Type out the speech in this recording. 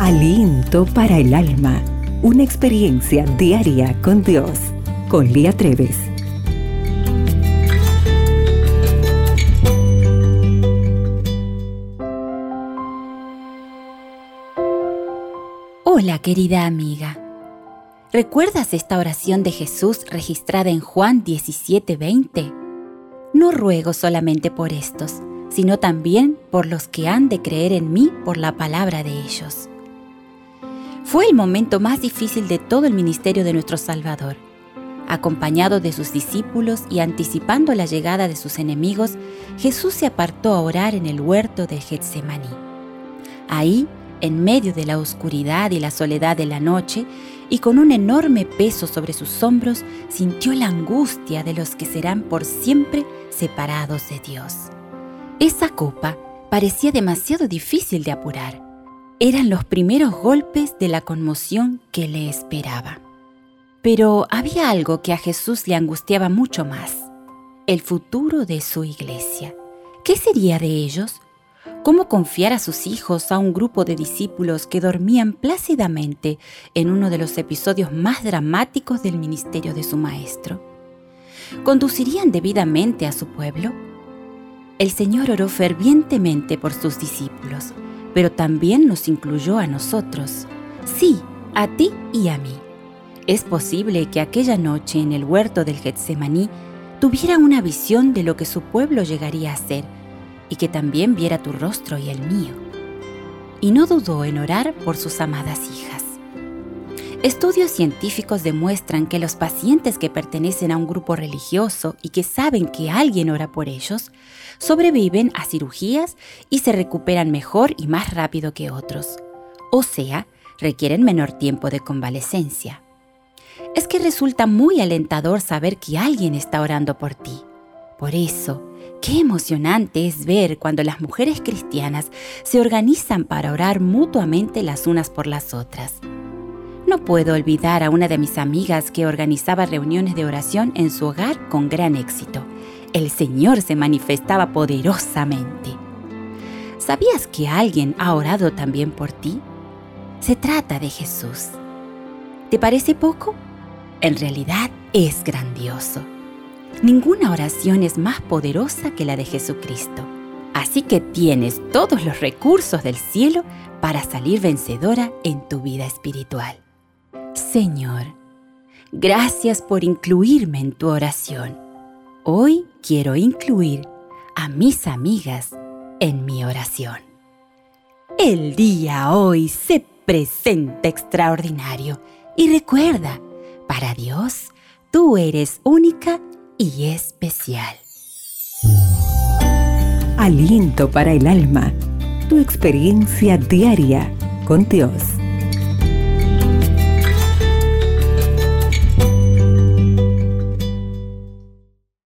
Aliento para el alma. Una experiencia diaria con Dios. Con Lía Treves. Hola querida amiga. ¿Recuerdas esta oración de Jesús registrada en Juan 17:20? No ruego solamente por estos, sino también por los que han de creer en mí por la palabra de ellos. Fue el momento más difícil de todo el ministerio de nuestro Salvador. Acompañado de sus discípulos y anticipando la llegada de sus enemigos, Jesús se apartó a orar en el huerto de Getsemaní. Ahí, en medio de la oscuridad y la soledad de la noche, y con un enorme peso sobre sus hombros, sintió la angustia de los que serán por siempre separados de Dios. Esa copa parecía demasiado difícil de apurar eran los primeros golpes de la conmoción que le esperaba. Pero había algo que a Jesús le angustiaba mucho más, el futuro de su iglesia. ¿Qué sería de ellos? ¿Cómo confiar a sus hijos a un grupo de discípulos que dormían plácidamente en uno de los episodios más dramáticos del ministerio de su maestro? ¿Conducirían debidamente a su pueblo? El Señor oró fervientemente por sus discípulos pero también nos incluyó a nosotros. Sí, a ti y a mí. Es posible que aquella noche en el huerto del Getsemaní tuviera una visión de lo que su pueblo llegaría a ser y que también viera tu rostro y el mío. Y no dudó en orar por sus amadas hijas. Estudios científicos demuestran que los pacientes que pertenecen a un grupo religioso y que saben que alguien ora por ellos, sobreviven a cirugías y se recuperan mejor y más rápido que otros. O sea, requieren menor tiempo de convalecencia. Es que resulta muy alentador saber que alguien está orando por ti. Por eso, qué emocionante es ver cuando las mujeres cristianas se organizan para orar mutuamente las unas por las otras. No puedo olvidar a una de mis amigas que organizaba reuniones de oración en su hogar con gran éxito. El Señor se manifestaba poderosamente. ¿Sabías que alguien ha orado también por ti? Se trata de Jesús. ¿Te parece poco? En realidad es grandioso. Ninguna oración es más poderosa que la de Jesucristo. Así que tienes todos los recursos del cielo para salir vencedora en tu vida espiritual. Señor, gracias por incluirme en tu oración. Hoy quiero incluir a mis amigas en mi oración. El día hoy se presenta extraordinario y recuerda, para Dios, tú eres única y especial. Aliento para el alma, tu experiencia diaria con Dios.